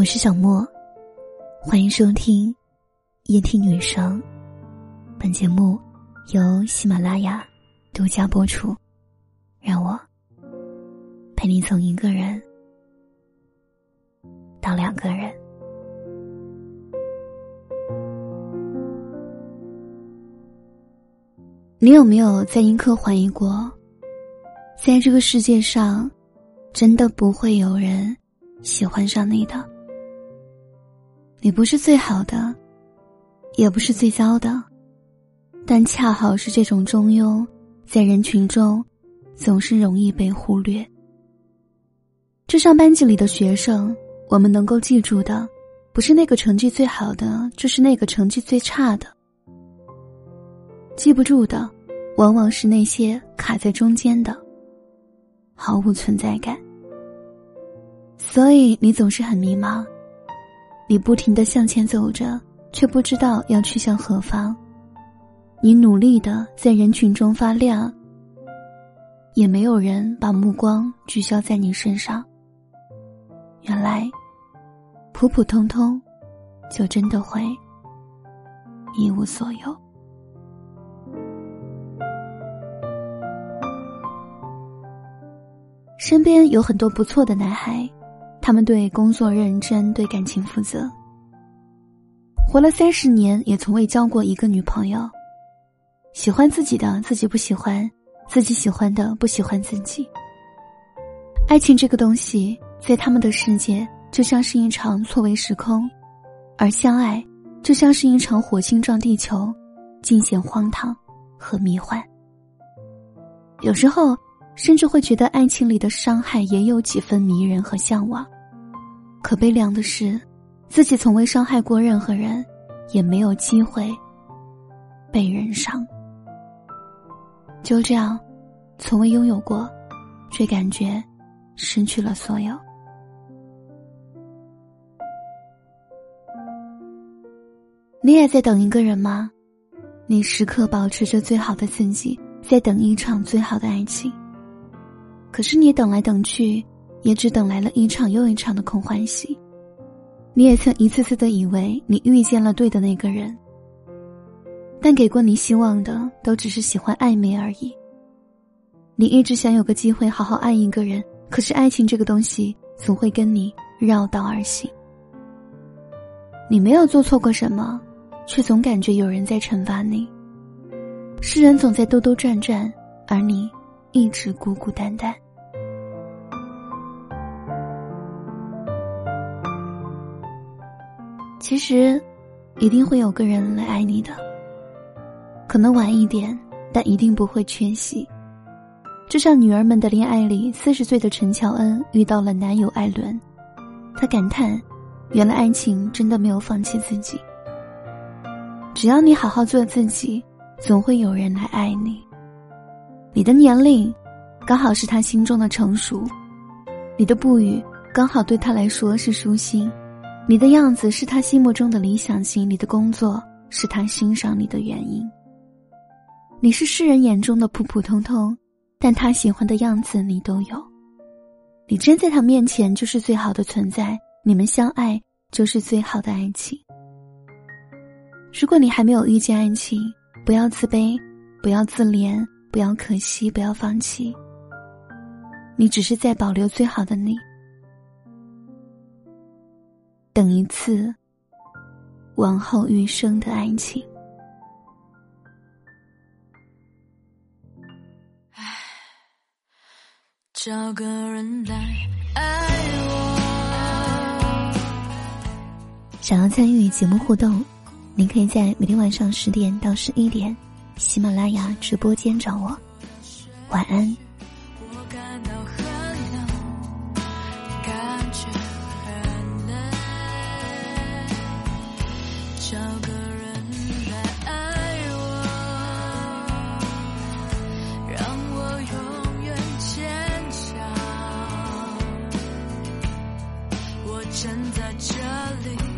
我是小莫，欢迎收听夜听女生。本节目由喜马拉雅独家播出。让我陪你从一个人到两个人。你有没有在一刻怀疑过，在这个世界上，真的不会有人喜欢上你的？你不是最好的，也不是最糟的，但恰好是这种中庸，在人群中。总是容易被忽略。这上班级里的学生，我们能够记住的，不是那个成绩最好的，就是那个成绩最差的。记不住的，往往是那些卡在中间的，毫无存在感。所以你总是很迷茫，你不停的向前走着，却不知道要去向何方。你努力的在人群中发亮。也没有人把目光聚焦在你身上。原来，普普通通，就真的会一无所有。身边有很多不错的男孩，他们对工作认真，对感情负责，活了三十年也从未交过一个女朋友。喜欢自己的，自己不喜欢。自己喜欢的不喜欢自己。爱情这个东西，在他们的世界就像是一场错位时空，而相爱就像是一场火星撞地球，尽显荒唐和迷幻。有时候，甚至会觉得爱情里的伤害也有几分迷人和向往。可悲凉的是，自己从未伤害过任何人，也没有机会被人伤。就这样，从未拥有过，却感觉失去了所有。你也在等一个人吗？你时刻保持着最好的自己，在等一场最好的爱情。可是你等来等去，也只等来了一场又一场的空欢喜。你也曾一次次的以为你遇见了对的那个人。但给过你希望的，都只是喜欢暧昧而已。你一直想有个机会好好爱一个人，可是爱情这个东西总会跟你绕道而行。你没有做错过什么，却总感觉有人在惩罚你。世人总在兜兜转转，而你一直孤孤单单。其实，一定会有个人来爱你的。可能晚一点，但一定不会缺席。就像《女儿们的恋爱》里，四十岁的陈乔恩遇到了男友艾伦，她感叹：“原来爱情真的没有放弃自己。只要你好好做自己，总会有人来爱你。你的年龄，刚好是他心中的成熟；你的不语，刚好对他来说是舒心；你的样子是他心目中的理想型；你的工作是他欣赏你的原因。”你是世人眼中的普普通通，但他喜欢的样子你都有。你站在他面前就是最好的存在，你们相爱就是最好的爱情。如果你还没有遇见爱情，不要自卑，不要自怜，不要可惜，不要放弃。你只是在保留最好的你，等一次往后余生的爱情。找个人来爱我。想要参与节目互动，您可以在每天晚上十点到十一点，喜马拉雅直播间找我。晚安。站在这里。